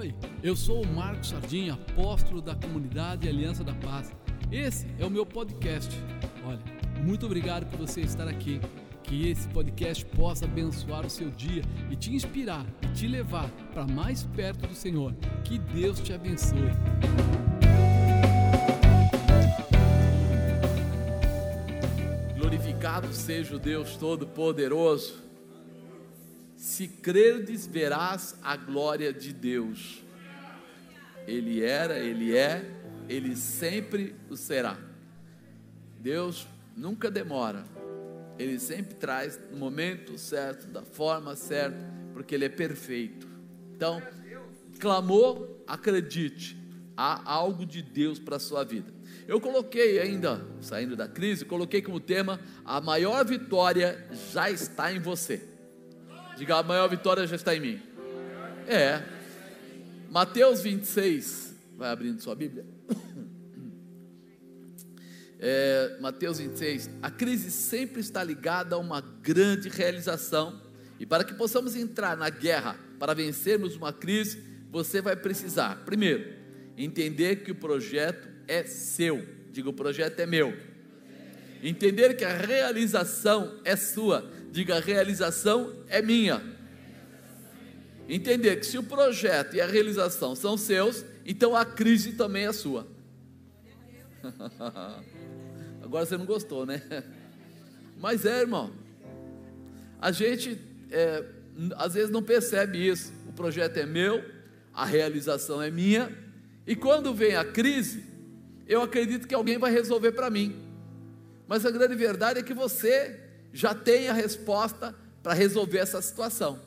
Oi, eu sou o Marcos Sardinha, apóstolo da comunidade Aliança da Paz. Esse é o meu podcast. Olha, muito obrigado por você estar aqui. Que esse podcast possa abençoar o seu dia e te inspirar e te levar para mais perto do Senhor. Que Deus te abençoe. Glorificado seja o Deus Todo-Poderoso. Se crerdes, verás a glória de Deus. Ele era, ele é, ele sempre o será. Deus nunca demora, ele sempre traz no momento certo, da forma certa, porque ele é perfeito. Então, clamou, acredite, há algo de Deus para a sua vida. Eu coloquei ainda, saindo da crise, coloquei como tema: a maior vitória já está em você. Diga, a maior vitória já está em mim. É. Mateus 26, vai abrindo sua Bíblia. É, Mateus 26, a crise sempre está ligada a uma grande realização. E para que possamos entrar na guerra, para vencermos uma crise, você vai precisar, primeiro, entender que o projeto é seu. Diga, o projeto é meu. Entender que a realização é sua. Diga, a realização é minha. Entender que se o projeto e a realização são seus, então a crise também é sua. Agora você não gostou, né? Mas é, irmão. A gente é, às vezes não percebe isso. O projeto é meu, a realização é minha, e quando vem a crise, eu acredito que alguém vai resolver para mim. Mas a grande verdade é que você já tem a resposta para resolver essa situação.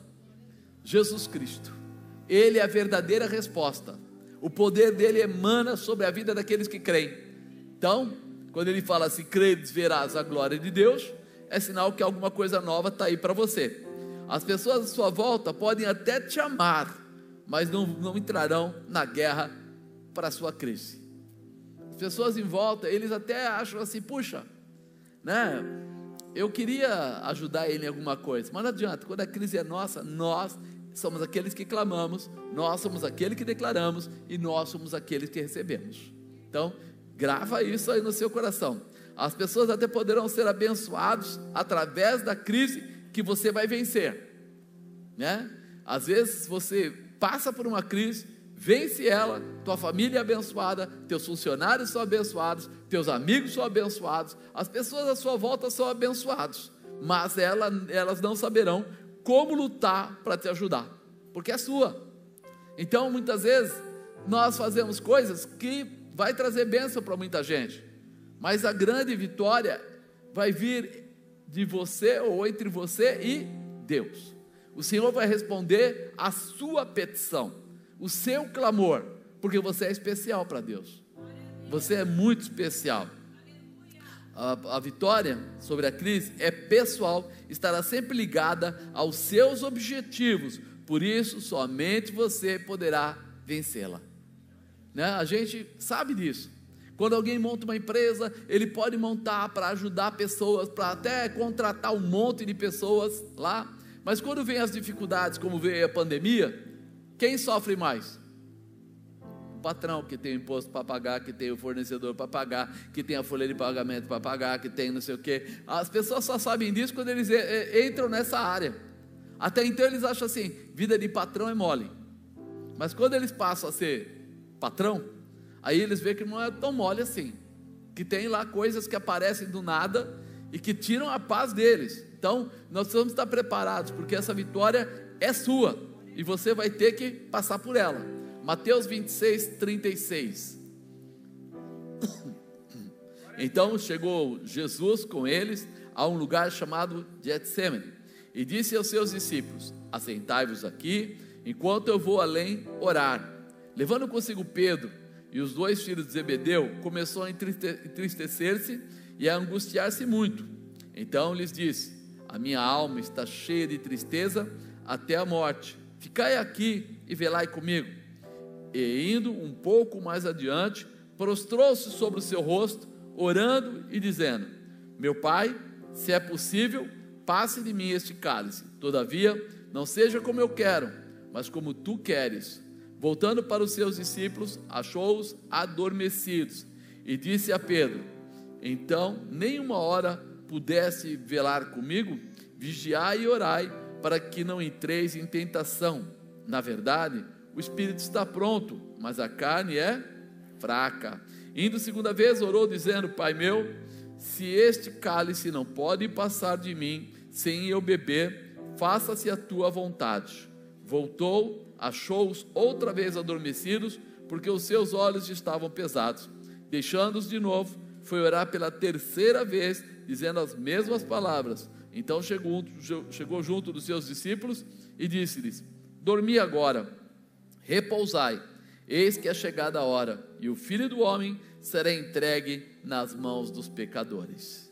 Jesus Cristo. Ele é a verdadeira resposta. O poder dele emana sobre a vida daqueles que creem. Então, quando ele fala assim, credes, verás a glória de Deus, é sinal que alguma coisa nova está aí para você. As pessoas à sua volta podem até te amar, mas não, não entrarão na guerra para a sua crise. As pessoas em volta, eles até acham assim, puxa, né? Eu queria ajudar ele em alguma coisa, mas não adianta, quando a crise é nossa, nós somos aqueles que clamamos, nós somos aqueles que declaramos e nós somos aqueles que recebemos. Então, Grava isso aí no seu coração. As pessoas até poderão ser abençoados através da crise que você vai vencer, né? Às vezes você passa por uma crise, vence ela, tua família é abençoada, teus funcionários são abençoados, teus amigos são abençoados, as pessoas à sua volta são abençoados, mas ela, elas não saberão como lutar para te ajudar, porque é sua. Então, muitas vezes, nós fazemos coisas que vai trazer bênção para muita gente, mas a grande vitória vai vir de você ou entre você e Deus. O Senhor vai responder a sua petição, o seu clamor, porque você é especial para Deus. Você é muito especial. A, a, vitória sobre a crise é pessoal, estará sempre ligada aos seus objetivos, por isso somente você poderá vencê-la. Né? A gente sabe disso. Quando alguém monta uma empresa, ele pode montar para ajudar pessoas, para até contratar um monte de pessoas lá. Mas quando vem as dificuldades, como veio a pandemia, quem sofre mais? O patrão que tem o imposto para pagar, que tem o fornecedor para pagar, que tem a folha de pagamento para pagar, que tem não sei o quê. As pessoas só sabem disso quando eles entram nessa área. Até então eles acham assim: vida de patrão é mole. Mas quando eles passam a ser patrão, aí eles veem que não é tão mole assim, que tem lá coisas que aparecem do nada e que tiram a paz deles. Então, nós precisamos estar preparados, porque essa vitória é sua e você vai ter que passar por ela. Mateus 26, 36. Então chegou Jesus com eles a um lugar chamado Getsemane e disse aos seus discípulos: Assentai-vos aqui, enquanto eu vou além orar. Levando consigo Pedro e os dois filhos de Zebedeu, começou a entristecer-se e a angustiar-se muito. Então lhes disse: A minha alma está cheia de tristeza até a morte. Ficai aqui e velai comigo. E indo um pouco mais adiante, prostrou-se sobre o seu rosto, orando e dizendo: Meu pai, se é possível, passe de mim este cálice. Todavia, não seja como eu quero, mas como tu queres Voltando para os seus discípulos, achou-os adormecidos e disse a Pedro: Então, nem uma hora pudesse velar comigo? Vigiai e orai, para que não entreis em tentação. Na verdade, o espírito está pronto, mas a carne é fraca. Indo segunda vez, orou, dizendo: Pai meu, se este cálice não pode passar de mim sem eu beber, faça-se a tua vontade. Voltou, achou-os outra vez adormecidos, porque os seus olhos estavam pesados. Deixando-os de novo, foi orar pela terceira vez, dizendo as mesmas palavras. Então chegou, chegou junto dos seus discípulos e disse-lhes: Dormi agora, repousai, eis que é chegada a hora, e o filho do homem será entregue nas mãos dos pecadores.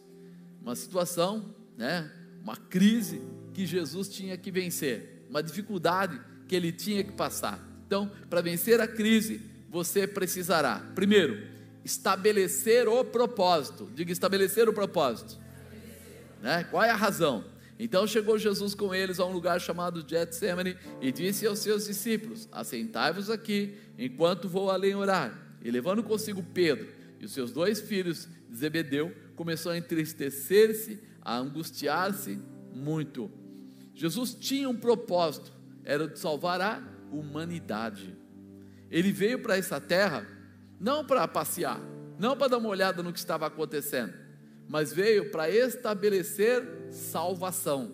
Uma situação, né, uma crise que Jesus tinha que vencer, uma dificuldade que ele tinha que passar. Então, para vencer a crise, você precisará, primeiro, estabelecer o propósito. Diga estabelecer o propósito. Né? Qual é a razão? Então chegou Jesus com eles a um lugar chamado Getsemane e disse aos seus discípulos: Assentai-vos aqui enquanto vou além orar. E levando consigo Pedro e os seus dois filhos, Zebedeu, começou a entristecer-se, a angustiar-se muito. Jesus tinha um propósito, era de salvar a humanidade. Ele veio para essa terra não para passear, não para dar uma olhada no que estava acontecendo, mas veio para estabelecer salvação.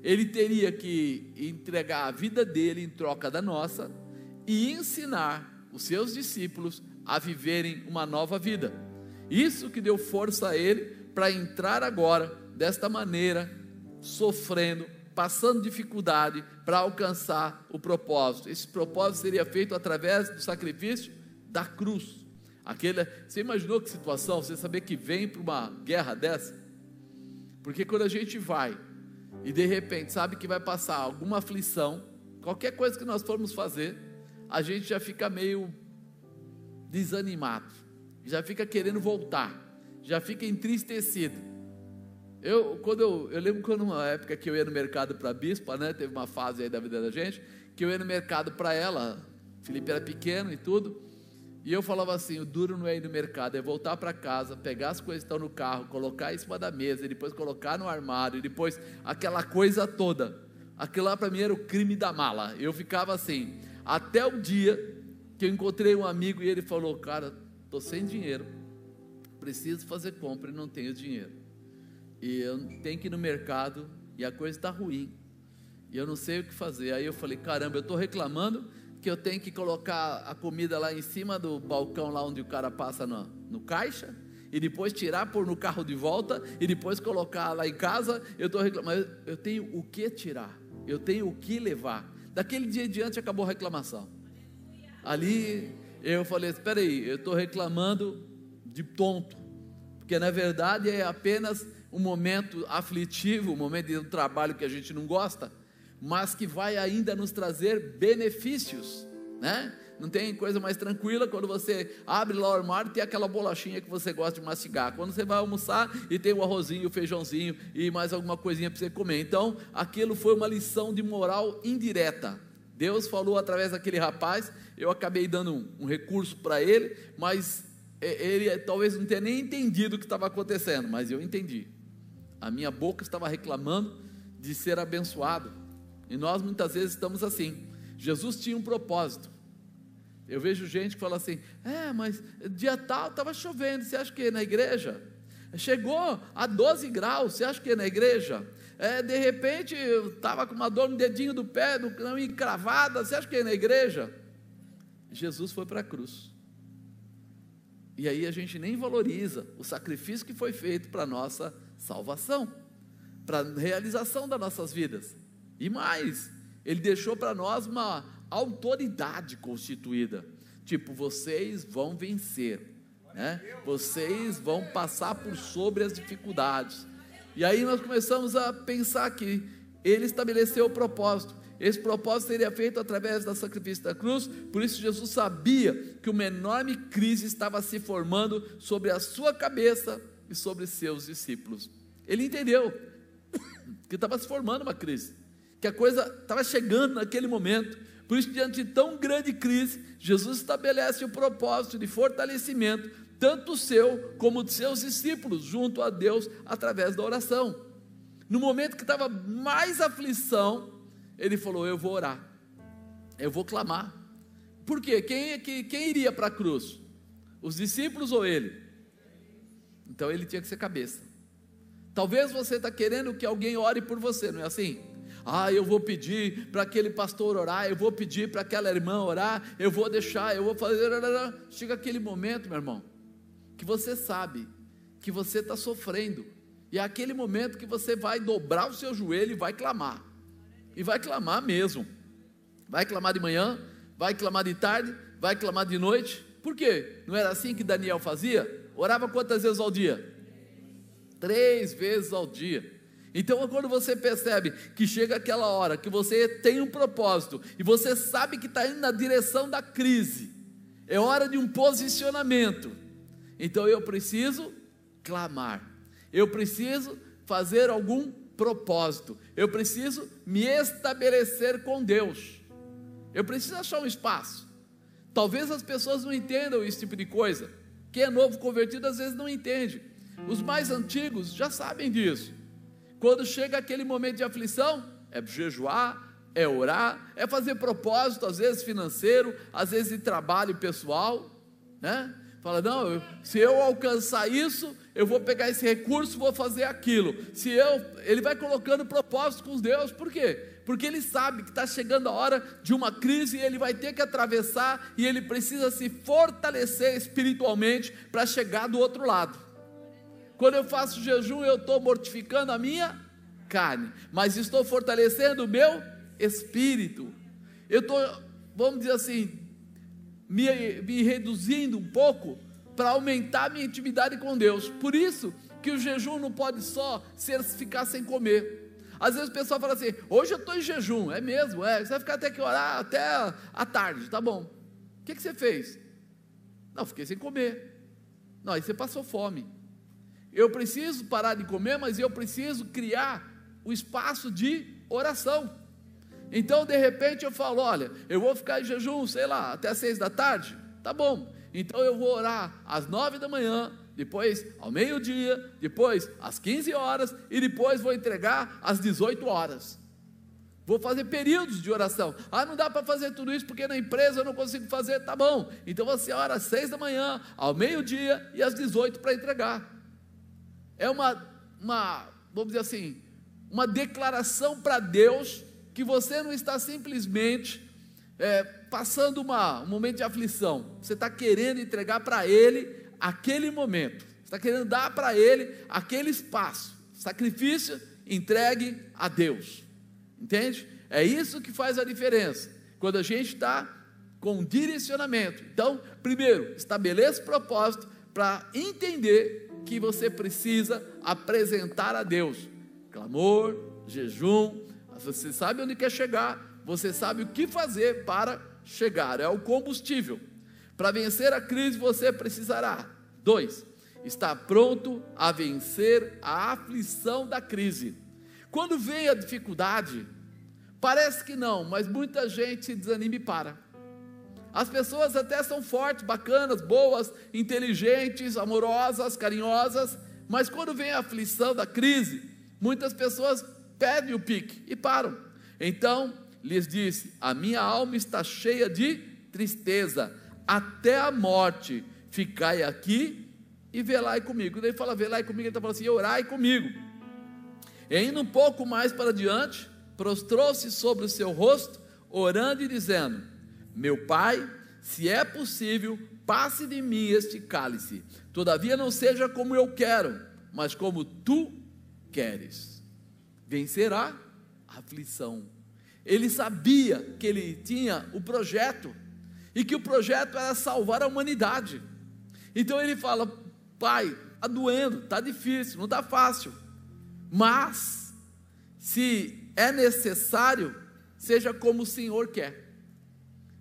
Ele teria que entregar a vida dele em troca da nossa e ensinar os seus discípulos a viverem uma nova vida. Isso que deu força a ele para entrar agora desta maneira, sofrendo, passando dificuldade para alcançar o propósito. Esse propósito seria feito através do sacrifício da cruz. Aquele, você imaginou que situação? Você saber que vem para uma guerra dessa? Porque quando a gente vai e de repente sabe que vai passar alguma aflição, qualquer coisa que nós formos fazer, a gente já fica meio desanimado, já fica querendo voltar, já fica entristecido. Eu, quando eu, eu lembro quando uma época que eu ia no mercado para a bispa, né, teve uma fase aí da vida da gente, que eu ia no mercado para ela, Felipe era pequeno e tudo, e eu falava assim: o duro não é ir no mercado, é voltar para casa, pegar as coisas que estão no carro, colocar em cima da mesa, depois colocar no armário, depois aquela coisa toda. Aquilo lá para mim era o crime da mala. Eu ficava assim, até o dia que eu encontrei um amigo e ele falou: Cara, estou sem dinheiro, preciso fazer compra e não tenho dinheiro. E eu tenho que ir no mercado e a coisa está ruim. E eu não sei o que fazer. Aí eu falei: Caramba, eu estou reclamando que eu tenho que colocar a comida lá em cima do balcão, lá onde o cara passa no, no caixa, e depois tirar, pôr no carro de volta, e depois colocar lá em casa. Eu estou reclamando, eu tenho o que tirar, eu tenho o que levar. Daquele dia em diante acabou a reclamação. Ali eu falei: espera aí, eu estou reclamando de tonto, porque na verdade é apenas um momento aflitivo, um momento de um trabalho que a gente não gosta mas que vai ainda nos trazer benefícios, né? Não tem coisa mais tranquila quando você abre lá o armário e tem aquela bolachinha que você gosta de mastigar. Quando você vai almoçar e tem o arrozinho, o feijãozinho e mais alguma coisinha para você comer. Então, aquilo foi uma lição de moral indireta. Deus falou através daquele rapaz, eu acabei dando um, um recurso para ele, mas ele talvez não tenha nem entendido o que estava acontecendo, mas eu entendi. A minha boca estava reclamando de ser abençoado. E nós muitas vezes estamos assim. Jesus tinha um propósito. Eu vejo gente que fala assim: é, mas dia tal estava chovendo, você acha que é na igreja? Chegou a 12 graus, você acha que é na igreja? É, de repente estava com uma dor no dedinho do pé, no, não encravada, você acha que é na igreja? Jesus foi para a cruz. E aí a gente nem valoriza o sacrifício que foi feito para a nossa salvação, para a realização das nossas vidas. E mais, ele deixou para nós uma autoridade constituída. Tipo, vocês vão vencer, né? Vocês vão passar por sobre as dificuldades. E aí nós começamos a pensar que ele estabeleceu o propósito. Esse propósito seria feito através da sacrifício da cruz, por isso Jesus sabia que uma enorme crise estava se formando sobre a sua cabeça e sobre seus discípulos. Ele entendeu que estava se formando uma crise que a coisa estava chegando naquele momento, Por isso, diante de tão grande crise, Jesus estabelece o propósito de fortalecimento, tanto seu como de seus discípulos, junto a Deus através da oração. No momento que estava mais aflição, ele falou: Eu vou orar, eu vou clamar. Por quê? Quem, quem, quem iria para a cruz? Os discípulos ou ele? Então ele tinha que ser cabeça. Talvez você está querendo que alguém ore por você, não é assim? Ah, eu vou pedir para aquele pastor orar, eu vou pedir para aquela irmã orar, eu vou deixar, eu vou fazer. Chega aquele momento, meu irmão, que você sabe que você está sofrendo, e é aquele momento que você vai dobrar o seu joelho e vai clamar, e vai clamar mesmo. Vai clamar de manhã, vai clamar de tarde, vai clamar de noite. Por quê? Não era assim que Daniel fazia? Orava quantas vezes ao dia? Três vezes ao dia. Então, quando você percebe que chega aquela hora que você tem um propósito e você sabe que está indo na direção da crise, é hora de um posicionamento. Então, eu preciso clamar, eu preciso fazer algum propósito, eu preciso me estabelecer com Deus, eu preciso achar um espaço. Talvez as pessoas não entendam esse tipo de coisa. Quem é novo convertido às vezes não entende. Os mais antigos já sabem disso. Quando chega aquele momento de aflição, é jejuar, é orar, é fazer propósito, às vezes financeiro, às vezes de trabalho pessoal, né? Fala, não, eu, se eu alcançar isso, eu vou pegar esse recurso, vou fazer aquilo. Se eu, ele vai colocando propósito com Deus, por quê? Porque ele sabe que está chegando a hora de uma crise e ele vai ter que atravessar e ele precisa se fortalecer espiritualmente para chegar do outro lado. Quando eu faço jejum, eu estou mortificando a minha carne, mas estou fortalecendo o meu espírito. Eu estou, vamos dizer assim, me, me reduzindo um pouco para aumentar a minha intimidade com Deus. Por isso que o jejum não pode só ser ficar sem comer. Às vezes o pessoal fala assim: hoje eu estou em jejum, é mesmo, é, você vai ficar até que orar até a tarde, tá bom. O que, que você fez? Não, fiquei sem comer. Não, aí você passou fome. Eu preciso parar de comer, mas eu preciso criar o espaço de oração. Então, de repente, eu falo: olha, eu vou ficar em jejum, sei lá, até seis da tarde. Tá bom. Então eu vou orar às nove da manhã, depois ao meio-dia, depois às 15 horas e depois vou entregar às 18 horas. Vou fazer períodos de oração. Ah, não dá para fazer tudo isso porque na empresa eu não consigo fazer. Tá bom. Então você ora às seis da manhã, ao meio-dia e às 18 para entregar é uma, uma, vamos dizer assim, uma declaração para Deus que você não está simplesmente é, passando uma, um momento de aflição, você está querendo entregar para Ele aquele momento, você está querendo dar para Ele aquele espaço, sacrifício entregue a Deus, entende? É isso que faz a diferença, quando a gente está com direcionamento. Então, primeiro, estabeleça propósito para entender que você precisa apresentar a Deus: clamor, jejum. Você sabe onde quer chegar, você sabe o que fazer para chegar, é o combustível. Para vencer a crise, você precisará: dois, estar pronto a vencer a aflição da crise. Quando vem a dificuldade, parece que não, mas muita gente se desanima e para. As pessoas até são fortes, bacanas, boas, inteligentes, amorosas, carinhosas, mas quando vem a aflição da crise, muitas pessoas perdem o pique e param. Então, lhes disse: A minha alma está cheia de tristeza, até a morte. Ficai aqui e velai comigo. Quando ele fala velai comigo, ele está falando assim: orai comigo. E indo um pouco mais para diante, prostrou-se sobre o seu rosto, orando e dizendo: meu pai, se é possível, passe de mim este cálice. Todavia não seja como eu quero, mas como tu queres. Vencerá a aflição. Ele sabia que ele tinha o projeto e que o projeto era salvar a humanidade. Então ele fala: Pai, está doendo, está difícil, não está fácil, mas se é necessário, seja como o Senhor quer.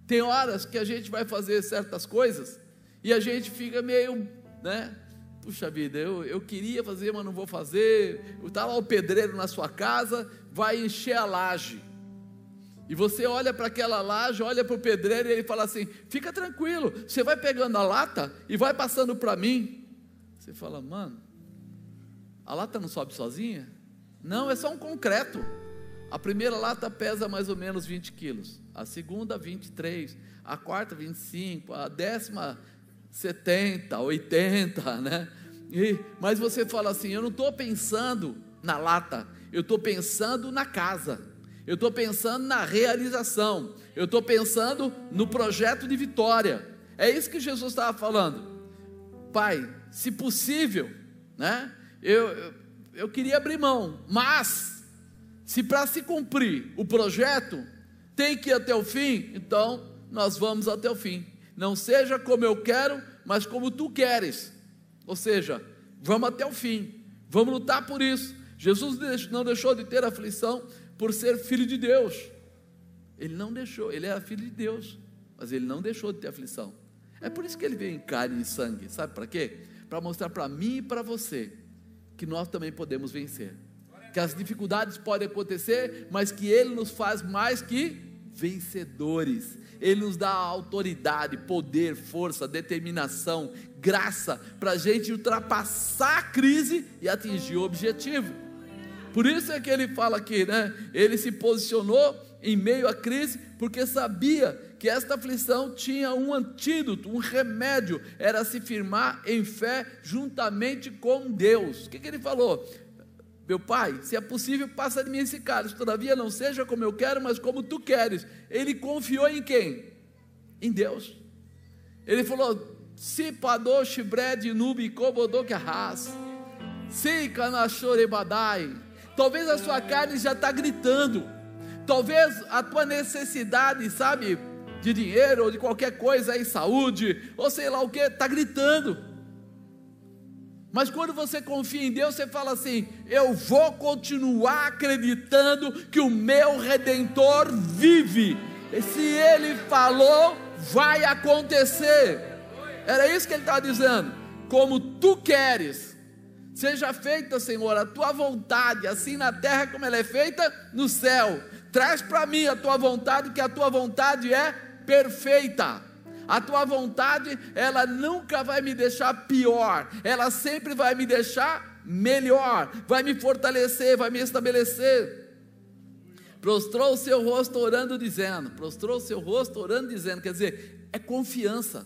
Tem horas que a gente vai fazer certas coisas e a gente fica meio, né? Puxa vida, eu, eu queria fazer, mas não vou fazer. Está lá o pedreiro na sua casa, vai encher a laje. E você olha para aquela laje, olha para o pedreiro e ele fala assim: fica tranquilo, você vai pegando a lata e vai passando para mim. Você fala, mano, a lata não sobe sozinha? Não, é só um concreto. A primeira lata pesa mais ou menos 20 quilos, a segunda 23, a quarta 25, a décima 70, 80, né? E, mas você fala assim: eu não estou pensando na lata, eu estou pensando na casa eu estou pensando na realização, eu estou pensando no projeto de vitória. É isso que Jesus estava falando. Pai, se possível, né? Eu, eu, eu queria abrir mão, mas se para se cumprir o projeto tem que ir até o fim, então nós vamos até o fim. Não seja como eu quero, mas como tu queres. Ou seja, vamos até o fim. Vamos lutar por isso. Jesus não deixou de ter aflição, por ser filho de Deus. Ele não deixou, ele era filho de Deus, mas ele não deixou de ter aflição. É por isso que ele veio em carne e sangue, sabe para quê? Para mostrar para mim e para você que nós também podemos vencer. Que as dificuldades podem acontecer, mas que ele nos faz mais que vencedores. Ele nos dá autoridade, poder, força, determinação, graça para a gente ultrapassar a crise e atingir o objetivo. Por isso é que ele fala aqui, né? Ele se posicionou em meio à crise, porque sabia que esta aflição tinha um antídoto, um remédio, era se firmar em fé juntamente com Deus. O que, que ele falou? Meu pai, se é possível, passa de mim esse cálice, todavia não seja como eu quero, mas como tu queres. Ele confiou em quem? Em Deus. Ele falou: se padou shibred nubi. Se canachore-badai. Talvez a sua carne já está gritando. Talvez a tua necessidade, sabe, de dinheiro ou de qualquer coisa aí, saúde, ou sei lá o que, está gritando. Mas quando você confia em Deus, você fala assim: eu vou continuar acreditando que o meu redentor vive. E se ele falou, vai acontecer. Era isso que ele estava dizendo. Como tu queres, Seja feita, Senhor, a tua vontade, assim na terra como ela é feita no céu. Traz para mim a tua vontade, que a tua vontade é perfeita. A tua vontade, ela nunca vai me deixar pior, ela sempre vai me deixar melhor, vai me fortalecer, vai me estabelecer. Prostrou o seu rosto orando, dizendo, prostrou o seu rosto orando, dizendo, quer dizer, é confiança,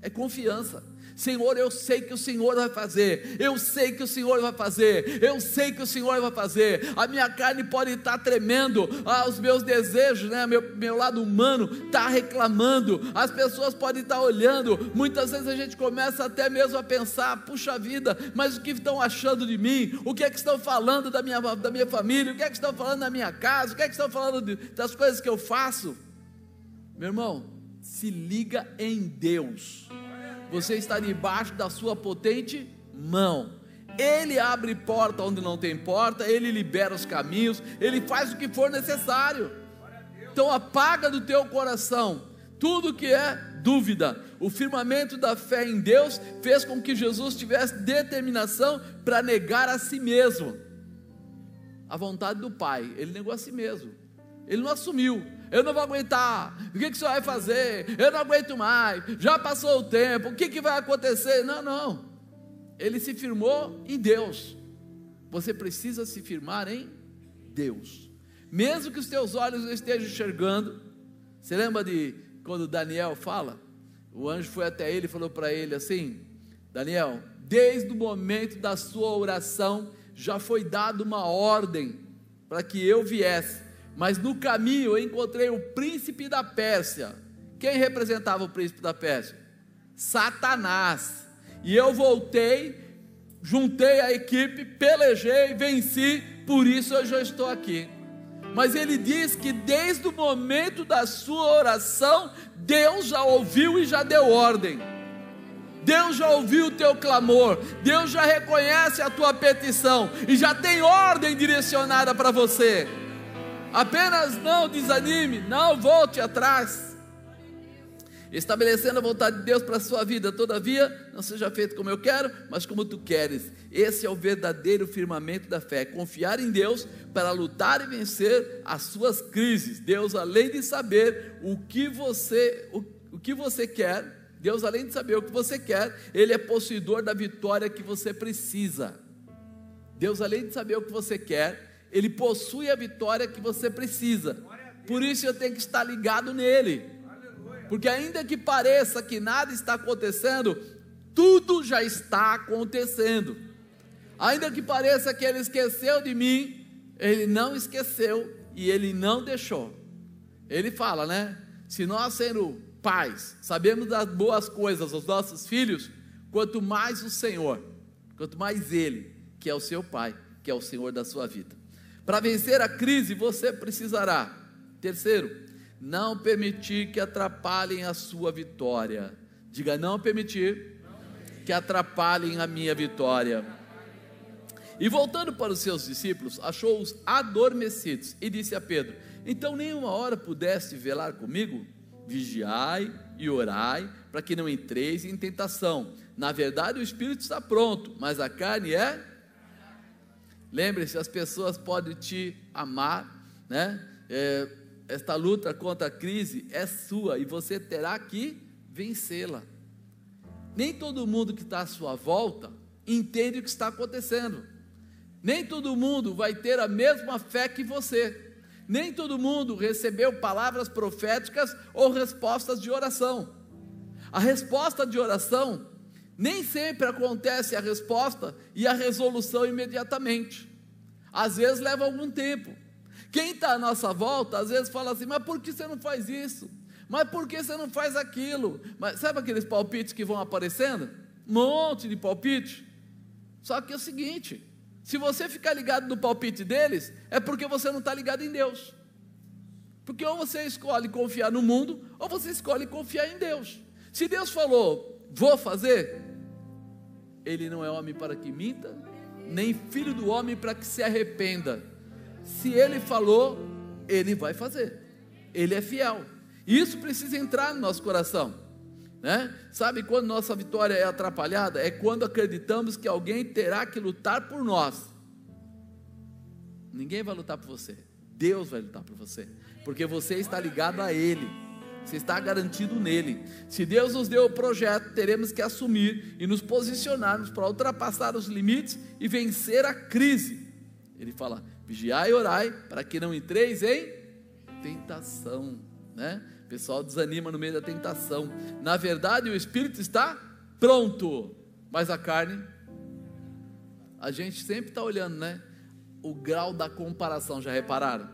é confiança. Senhor, eu sei que o Senhor vai fazer, eu sei que o Senhor vai fazer, eu sei que o Senhor vai fazer. A minha carne pode estar tremendo, ah, os meus desejos, né, meu, meu lado humano está reclamando, as pessoas podem estar olhando. Muitas vezes a gente começa até mesmo a pensar: puxa vida, mas o que estão achando de mim? O que é que estão falando da minha, da minha família? O que é que estão falando da minha casa? O que é que estão falando de, das coisas que eu faço? Meu irmão, se liga em Deus você está debaixo da sua potente mão. Ele abre porta onde não tem porta, ele libera os caminhos, ele faz o que for necessário. Então apaga do teu coração tudo que é dúvida. O firmamento da fé em Deus fez com que Jesus tivesse determinação para negar a si mesmo. A vontade do Pai, ele negou a si mesmo. Ele não assumiu, eu não vou aguentar, o que, que você vai fazer? Eu não aguento mais, já passou o tempo, o que, que vai acontecer? Não, não. Ele se firmou em Deus. Você precisa se firmar em Deus. Mesmo que os teus olhos não estejam enxergando. Você lembra de quando Daniel fala? O anjo foi até ele e falou para ele assim: Daniel, desde o momento da sua oração já foi dada uma ordem para que eu viesse mas no caminho eu encontrei o príncipe da Pérsia. Quem representava o príncipe da Pérsia? Satanás. E eu voltei, juntei a equipe, pelejei, venci, por isso eu já estou aqui. Mas ele diz que desde o momento da sua oração, Deus já ouviu e já deu ordem. Deus já ouviu o teu clamor, Deus já reconhece a tua petição e já tem ordem direcionada para você. Apenas não desanime, não volte atrás. estabelecendo a vontade de Deus para a sua vida. Todavia, não seja feito como eu quero, mas como tu queres. Esse é o verdadeiro firmamento da fé. Confiar em Deus para lutar e vencer as suas crises. Deus, além de saber o que você, o, o que você quer, Deus, além de saber o que você quer, Ele é possuidor da vitória que você precisa. Deus, além de saber o que você quer, Ele possui a vitória que você precisa. Por isso eu tenho que estar ligado nele. Porque ainda que pareça que nada está acontecendo, tudo já está acontecendo. Ainda que pareça que ele esqueceu de mim, ele não esqueceu e ele não deixou. Ele fala, né? Se nós sendo pais, sabemos das boas coisas aos nossos filhos, quanto mais o Senhor, quanto mais ele, que é o seu pai, que é o Senhor da sua vida. Para vencer a crise, você precisará, terceiro, não permitir que atrapalhem a sua vitória. Diga, não permitir que atrapalhem a minha vitória. E voltando para os seus discípulos, achou-os adormecidos e disse a Pedro: Então nenhuma hora pudeste velar comigo? Vigiai e orai, para que não entreis em tentação. Na verdade, o espírito está pronto, mas a carne é. Lembre-se, as pessoas podem te amar, né? É, esta luta contra a crise é sua e você terá que vencê-la. Nem todo mundo que está à sua volta entende o que está acontecendo. Nem todo mundo vai ter a mesma fé que você. Nem todo mundo recebeu palavras proféticas ou respostas de oração. A resposta de oração nem sempre acontece a resposta e a resolução imediatamente. Às vezes leva algum tempo. Quem está à nossa volta, às vezes fala assim: mas por que você não faz isso? Mas por que você não faz aquilo? Mas sabe aqueles palpites que vão aparecendo? Um monte de palpite. Só que é o seguinte: se você ficar ligado no palpite deles, é porque você não está ligado em Deus. Porque ou você escolhe confiar no mundo, ou você escolhe confiar em Deus. Se Deus falou, vou fazer, Ele não é homem para que minta, nem filho do homem para que se arrependa se ele falou, ele vai fazer. Ele é fiel. Isso precisa entrar no nosso coração. Né? Sabe quando nossa vitória é atrapalhada? É quando acreditamos que alguém terá que lutar por nós. Ninguém vai lutar por você. Deus vai lutar por você. Porque você está ligado a Ele. Você está garantido nele. Se Deus nos deu o projeto, teremos que assumir e nos posicionarmos para ultrapassar os limites e vencer a crise. Ele fala: Vigiai e orai para que não entreis em tentação, né? O pessoal desanima no meio da tentação. Na verdade, o espírito está pronto, mas a carne a gente sempre está olhando, né? O grau da comparação, já repararam?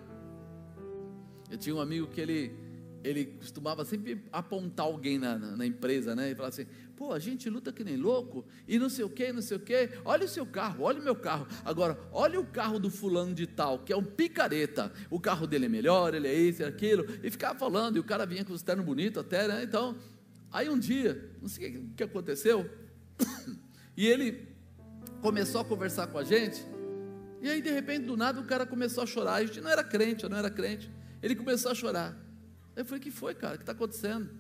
Eu tinha um amigo que ele ele costumava sempre apontar alguém na, na, na, empresa, né? E falar assim: pô, a gente luta que nem louco, e não sei o que, não sei o que. Olha o seu carro, olha o meu carro. Agora, olha o carro do fulano de tal, que é um picareta. O carro dele é melhor, ele é isso, é aquilo. E ficava falando, e o cara vinha com os ternos bonitos até, né? Então, aí um dia, não sei o que aconteceu, e ele começou a conversar com a gente, e aí de repente, do nada, o cara começou a chorar. A gente não era crente, eu não era crente. Ele começou a chorar. Eu falei, que foi, cara? O que está acontecendo?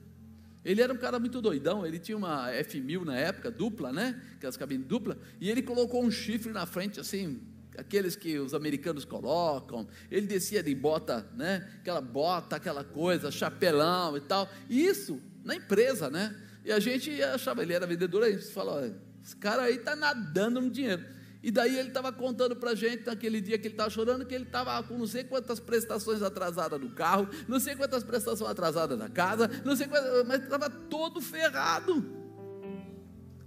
Ele era um cara muito doidão, ele tinha uma F1000 na época, dupla, né? Aquelas cabines dupla, e ele colocou um chifre na frente, assim, aqueles que os americanos colocam. Ele descia de bota, né? Aquela bota, aquela coisa, chapelão e tal. E isso na empresa, né? E a gente achava, ele era vendedor, a gente falou, esse cara aí está nadando no dinheiro. E daí ele estava contando para a gente, naquele dia que ele estava chorando, que ele estava com não sei quantas prestações atrasadas do carro, não sei quantas prestações atrasadas da casa, não sei quantas, mas estava todo ferrado.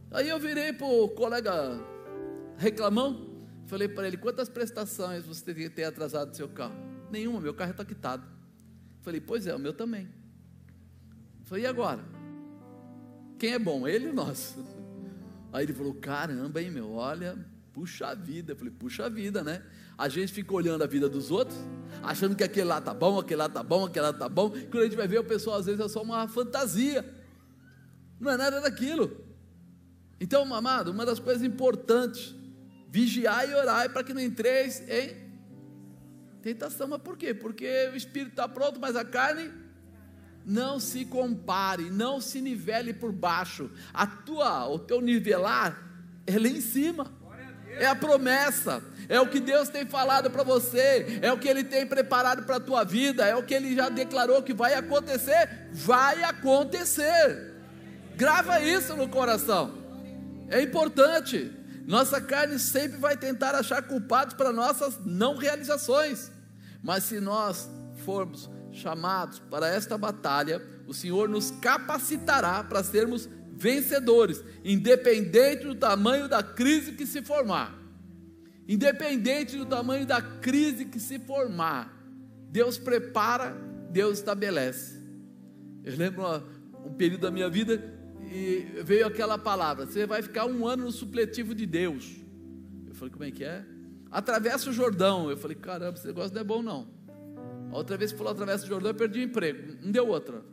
Aí eu virei para o colega reclamão, falei para ele: quantas prestações você tem atrasado do seu carro? Nenhuma, meu carro está quitado. Falei: pois é, o meu também. Falei: e agora? Quem é bom, ele ou nós? Aí ele falou: caramba, hein, meu, olha Puxa vida, eu falei, puxa vida, né? A gente fica olhando a vida dos outros, achando que aquele lá tá bom, aquele lá tá bom, aquele lá tá bom. Quando a gente vai ver, o pessoal às vezes é só uma fantasia, não é nada daquilo. Então, amado, uma das coisas importantes, vigiar e orar para que não entreis em tentação. Mas por quê? Porque o espírito está pronto, mas a carne não se compare, não se nivele por baixo. A tua, o teu nivelar é lá em cima. É a promessa, é o que Deus tem falado para você, é o que Ele tem preparado para a tua vida, é o que Ele já declarou que vai acontecer, vai acontecer. Grava isso no coração. É importante. Nossa carne sempre vai tentar achar culpados para nossas não realizações. Mas se nós formos chamados para esta batalha, o Senhor nos capacitará para sermos vencedores, independente do tamanho da crise que se formar. Independente do tamanho da crise que se formar, Deus prepara, Deus estabelece. Eu lembro um período da minha vida e veio aquela palavra: você vai ficar um ano no supletivo de Deus. Eu falei, como é que é? Atravessa o Jordão. Eu falei, caramba, esse negócio não é bom não. A outra vez que falou atravessa o Jordão, eu perdi o emprego. Não deu outra.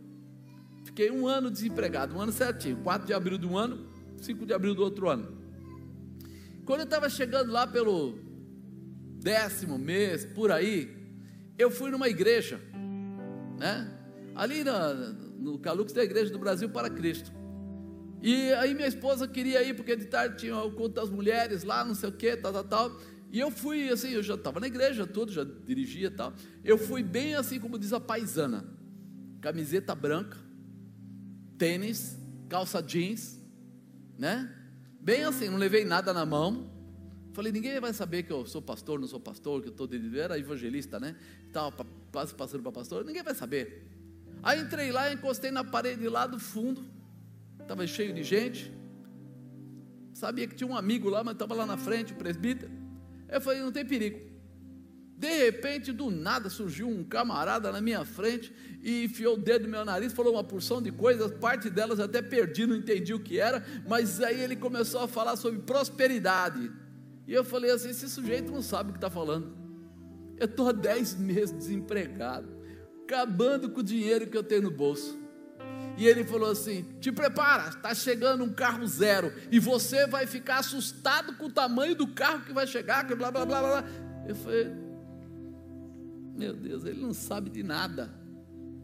Fiquei um ano desempregado, um ano certinho. 4 de abril de um ano, 5 de abril do outro ano. Quando eu estava chegando lá pelo décimo mês, por aí, eu fui numa igreja, né? Ali no Calux da Igreja do Brasil para Cristo. E aí minha esposa queria ir, porque de tarde tinha o culto das mulheres lá, não sei o que, tal, tal, tal. E eu fui assim, eu já estava na igreja, tudo, já dirigia e tal. Eu fui bem assim como diz a paisana: camiseta branca, tênis, calça jeans, né? Bem assim, não levei nada na mão. Falei, ninguém vai saber que eu sou pastor, não sou pastor, que eu estou era evangelista, né? Estava quase passando para pastor, ninguém vai saber. Aí entrei lá, encostei na parede lá do fundo, estava cheio de gente. Sabia que tinha um amigo lá, mas estava lá na frente, o presbítero. Eu falei, não tem perigo. De repente, do nada, surgiu um camarada na minha frente e enfiou o dedo no meu nariz, falou uma porção de coisas, parte delas até perdi, não entendi o que era, mas aí ele começou a falar sobre prosperidade. E eu falei assim: esse sujeito não sabe o que está falando. Eu estou há 10 meses desempregado, acabando com o dinheiro que eu tenho no bolso. E ele falou assim: Te prepara, está chegando um carro zero. E você vai ficar assustado com o tamanho do carro que vai chegar, que blá blá blá blá. Eu falei: Meu Deus, ele não sabe de nada,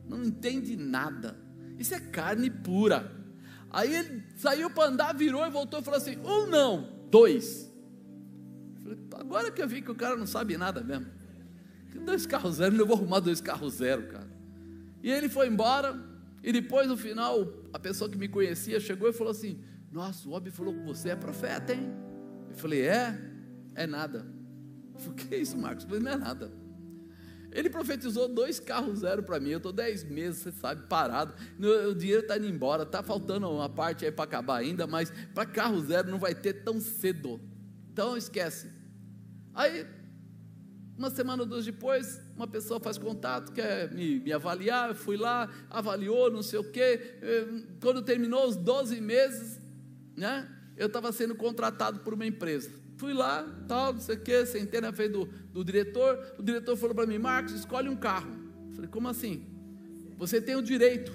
não entende nada. Isso é carne pura. Aí ele saiu para andar, virou e voltou e falou assim: Um não, dois. Falei, Agora que eu vi que o cara não sabe nada mesmo. Dois carros zero, eu vou arrumar dois carros zero, cara. E ele foi embora. E depois, no final, a pessoa que me conhecia chegou e falou assim: Nossa, o Obi falou que você é profeta, hein? Eu falei: É? É nada. Eu falei: Que é isso, Marcos? Eu falei: Não é nada. Ele profetizou dois carros zero para mim. Eu estou dez meses, você sabe, parado. O dinheiro está indo embora, está faltando uma parte aí para acabar ainda, mas para carro zero não vai ter tão cedo. Então esquece. Aí uma semana ou duas depois, uma pessoa faz contato, quer me, me avaliar, eu fui lá, avaliou, não sei o quê. Quando terminou os 12 meses, né, eu estava sendo contratado por uma empresa. Fui lá, tal, não sei o quê, sentei na frente do, do diretor. O diretor falou para mim: Marcos, escolhe um carro. Eu falei: Como assim? Você tem o direito.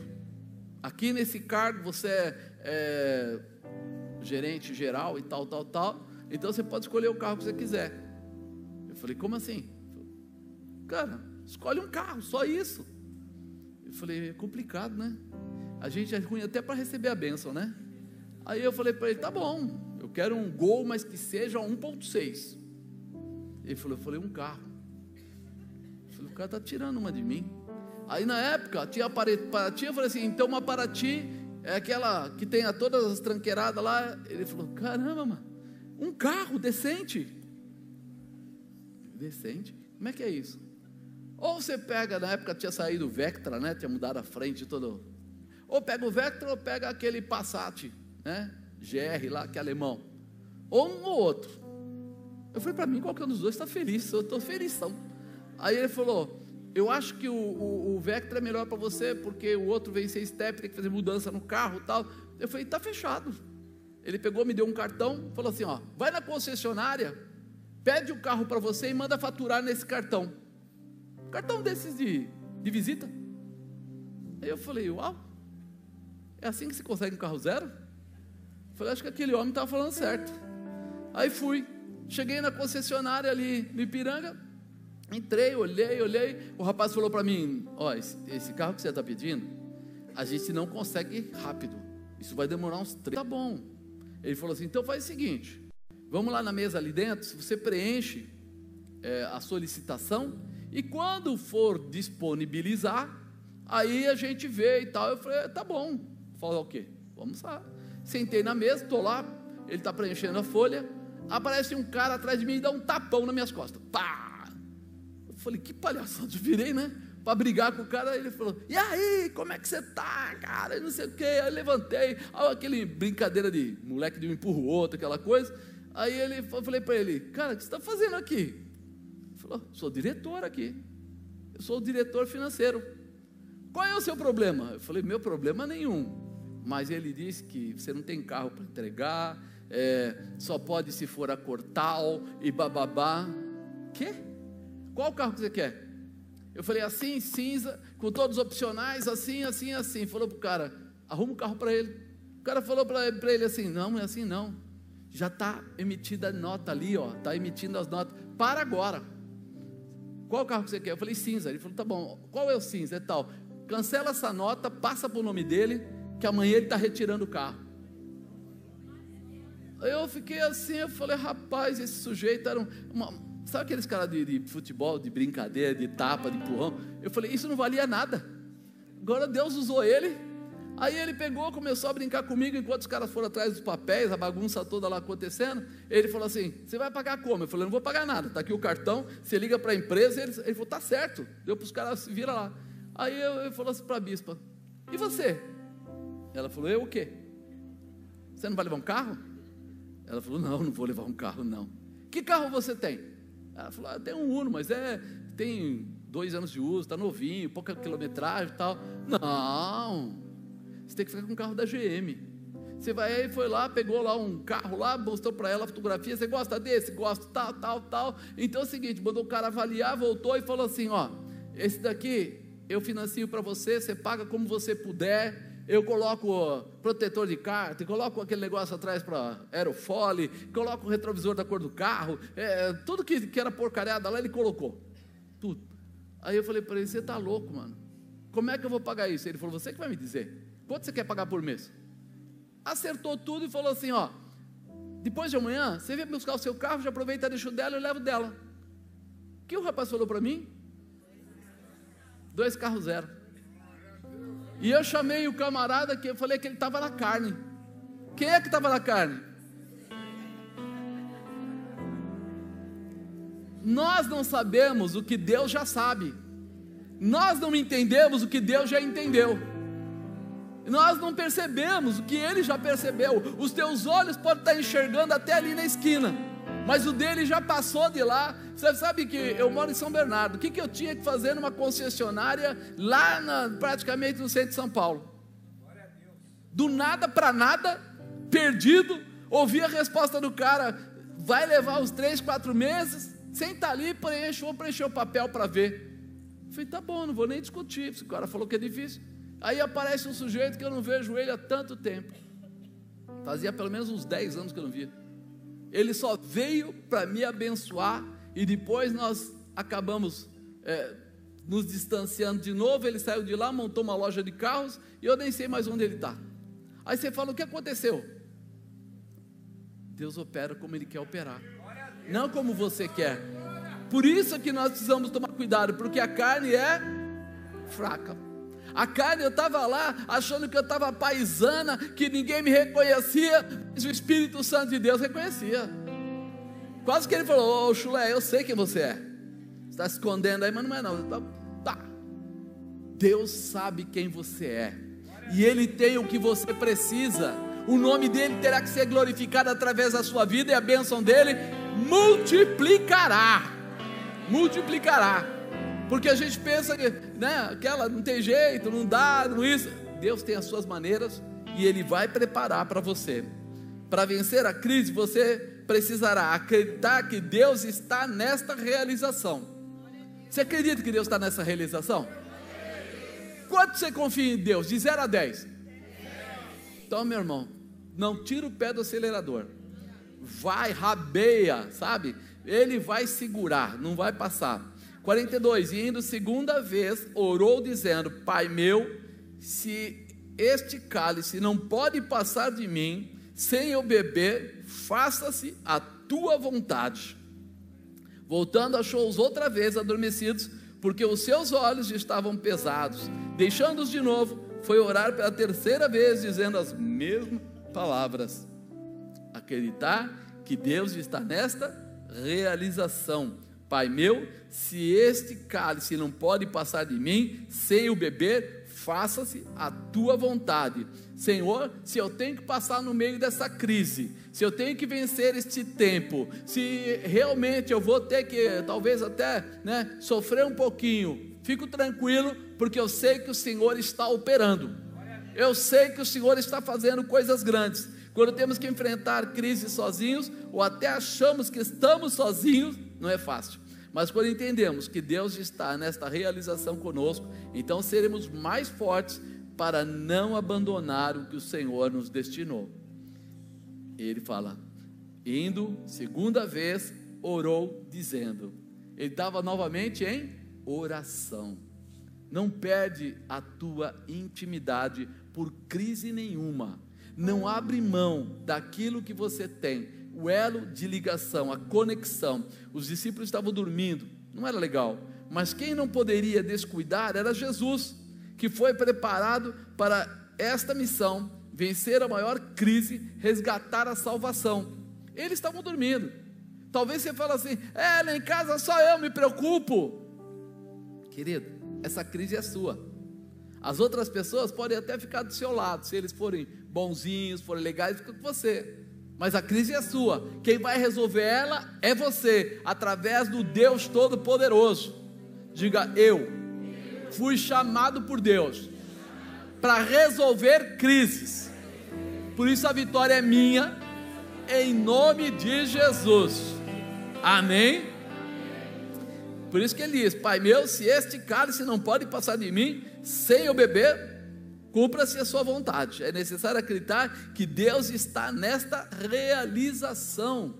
Aqui nesse cargo você é, é gerente geral e tal, tal, tal. Então você pode escolher o carro que você quiser. Falei, como assim? Cara, escolhe um carro, só isso. Eu falei, é complicado, né? A gente é ruim até para receber a bênção, né? Aí eu falei para ele, tá bom, eu quero um gol, mas que seja 1.6. Ele falou, eu falei, um carro. Eu falei, o cara tá tirando uma de mim. Aí na época, tinha Paraty, eu falei assim, então uma Paraty é aquela que tem todas as tranqueiradas lá. Ele falou, caramba, mano, um carro decente decente. Como é que é isso? Ou você pega, na época tinha saído o Vectra, né? Tinha mudado a frente todo. Ou pega o Vectra ou pega aquele Passat, né? GR lá, que é alemão. Ou um ou outro. Eu falei, para mim, qualquer um dos dois está feliz, eu estou feliz. Aí ele falou, eu acho que o, o, o Vectra é melhor para você, porque o outro vem sem step, tem que fazer mudança no carro tal. Eu falei, está fechado. Ele pegou, me deu um cartão, falou assim, ó, vai na concessionária, pede o carro para você e manda faturar nesse cartão. Cartão desses de, de visita. Aí eu falei, uau, é assim que se consegue um carro zero? Falei, acho que aquele homem estava falando certo. Aí fui, cheguei na concessionária ali no Ipiranga, entrei, olhei, olhei. O rapaz falou para mim: Ó, esse, carro que você está pedindo a gente não consegue rápido. Isso vai demorar uns três. Tá bom. Ele falou assim: então faz o seguinte, vamos lá na mesa ali dentro, você preenche é, a solicitação e quando for disponibilizar, aí a gente vê e tal. Eu falei: tá bom. Falar o quê? Vamos lá. Sentei na mesa, estou lá, ele está preenchendo a folha. Aparece um cara atrás de mim e dá um tapão nas minhas costas. Pá! Eu falei, que palhaçada, eu virei, né? Para brigar com o cara, ele falou: E aí, como é que você tá, cara? E não sei o quê. Aí levantei, aí, aquele brincadeira de moleque de um empurra o outro, aquela coisa. Aí ele, eu falei para ele: Cara, o que você está fazendo aqui? Ele falou: Sou diretor aqui. Eu sou o diretor financeiro. Qual é o seu problema? Eu falei: Meu problema nenhum mas ele disse que você não tem carro para entregar, é, só pode se for a Cortal e bababá. Quê? Qual carro que você quer? Eu falei assim, cinza, com todos os opcionais, assim, assim, assim. Falou para o cara, arruma um carro para ele. O cara falou para ele assim, não, é assim não. Já está emitida a nota ali, ó, está emitindo as notas. Para agora. Qual carro que você quer? Eu falei cinza. Ele falou, tá bom. Qual é o cinza? É tal. Cancela essa nota, passa para o nome dele que amanhã ele está retirando o carro. Eu fiquei assim, eu falei, rapaz, esse sujeito era uma. Sabe aqueles caras de, de, futebol, de brincadeira, de tapa, de empurrão? Eu falei, isso não valia nada. Agora Deus usou ele. Aí ele pegou, começou a brincar comigo enquanto os caras foram atrás dos papéis, a bagunça toda lá acontecendo. Ele falou assim: Você vai pagar como? Eu falei: Não vou pagar nada, está aqui o cartão. Você liga para a empresa. Ele, ele falou: Tá certo. Deu para os caras, vira lá. Aí eu, eu falou assim para a bispa: E você? Ela falou: Eu o quê? Você não vai levar um carro? Ela falou: Não, não vou levar um carro, não. Que carro você tem? Ela falou: ah, Tem um Uno, mas é tem dois anos de uso, está novinho, pouca quilometragem e tal. Não, você tem que ficar com um carro da GM. Você vai aí, foi lá, pegou lá um carro lá, mostrou para ela a fotografia. Você gosta desse? Gosto, tal, tal, tal. Então é o seguinte: mandou o cara avaliar, voltou e falou assim: Ó, esse daqui eu financio para você, você paga como você puder eu coloco protetor de carta, coloco aquele negócio atrás para aerofole, coloco o retrovisor da cor do carro, é, tudo que, que era porcariada lá ele colocou, tudo. Aí eu falei para ele: você está louco, mano? Como é que eu vou pagar isso? Ele falou: você que vai me dizer. Quanto você quer pagar por mês? Acertou tudo e falou assim: ó, depois de amanhã, você vem buscar o seu carro, já aproveita, deixa o dela e leva o dela. O que o rapaz falou para mim? Dois carros zero. E eu chamei o camarada que eu falei que ele estava na carne. Quem é que estava na carne? Nós não sabemos o que Deus já sabe. Nós não entendemos o que Deus já entendeu. Nós não percebemos o que Ele já percebeu. Os teus olhos podem estar enxergando até ali na esquina mas o dele já passou de lá. Você sabe que eu moro em São Bernardo. O que, que eu tinha que fazer numa concessionária lá na, praticamente no centro de São Paulo? Do nada para nada, perdido, ouvi a resposta do cara, vai levar uns três, quatro meses, senta ali, preenche, vou preencher o papel para ver. Falei, tá bom, não vou nem discutir, o cara falou que é difícil. Aí aparece um sujeito que eu não vejo ele há tanto tempo. Fazia pelo menos uns 10 anos que eu não via. Ele só veio para me abençoar e depois nós acabamos é, nos distanciando de novo. Ele saiu de lá, montou uma loja de carros e eu nem sei mais onde ele está. Aí você fala: o que aconteceu? Deus opera como Ele quer operar, não como você quer. Por isso que nós precisamos tomar cuidado, porque a carne é fraca. A carne, eu estava lá achando que eu estava paisana, que ninguém me reconhecia, mas o Espírito Santo de Deus reconhecia. Quase que ele falou: Ô oh, Chulé, eu sei quem você é. Você está escondendo aí, mas não é não. Tá. Deus sabe quem você é, e Ele tem o que você precisa. O nome dele terá que ser glorificado através da sua vida, e a bênção dele multiplicará. Multiplicará. Porque a gente pensa que, né, aquela não tem jeito, não dá, não isso. Deus tem as suas maneiras e Ele vai preparar para você. Para vencer a crise, você precisará acreditar que Deus está nesta realização. Você acredita que Deus está nessa realização? Quanto você confia em Deus? De 0 a 10. Então, meu irmão, não tira o pé do acelerador. Vai, rabeia, sabe? Ele vai segurar, não vai passar. 42, e indo segunda vez, orou dizendo: Pai meu, se este cálice não pode passar de mim sem eu beber, faça-se a tua vontade. Voltando, achou-os outra vez adormecidos, porque os seus olhos estavam pesados. Deixando-os de novo, foi orar pela terceira vez, dizendo as mesmas palavras. Acreditar que Deus está nesta realização. Pai meu, se este cálice não pode passar de mim sem o beber, faça-se a tua vontade. Senhor, se eu tenho que passar no meio dessa crise, se eu tenho que vencer este tempo, se realmente eu vou ter que, talvez até, né, sofrer um pouquinho, fico tranquilo, porque eu sei que o Senhor está operando. Eu sei que o Senhor está fazendo coisas grandes. Quando temos que enfrentar crises sozinhos, ou até achamos que estamos sozinhos, não é fácil. Mas quando entendemos que Deus está nesta realização conosco, então seremos mais fortes para não abandonar o que o Senhor nos destinou. Ele fala, indo, segunda vez, orou, dizendo: Ele estava novamente em oração. Não perde a tua intimidade por crise nenhuma. Não abre mão daquilo que você tem o elo de ligação, a conexão. Os discípulos estavam dormindo, não era legal, mas quem não poderia descuidar era Jesus, que foi preparado para esta missão, vencer a maior crise, resgatar a salvação. Eles estavam dormindo. Talvez você fale assim: é, lá em casa só eu me preocupo. Querido, essa crise é sua. As outras pessoas podem até ficar do seu lado, se eles forem bonzinhos, forem legais, fica com você mas a crise é sua. Quem vai resolver ela é você, através do Deus Todo-Poderoso. Diga eu. Fui chamado por Deus para resolver crises. Por isso a vitória é minha, em nome de Jesus. Amém? Por isso que ele diz: Pai meu, se este cálice não pode passar de mim sem eu beber, Cumpra-se a sua vontade. É necessário acreditar que Deus está nesta realização.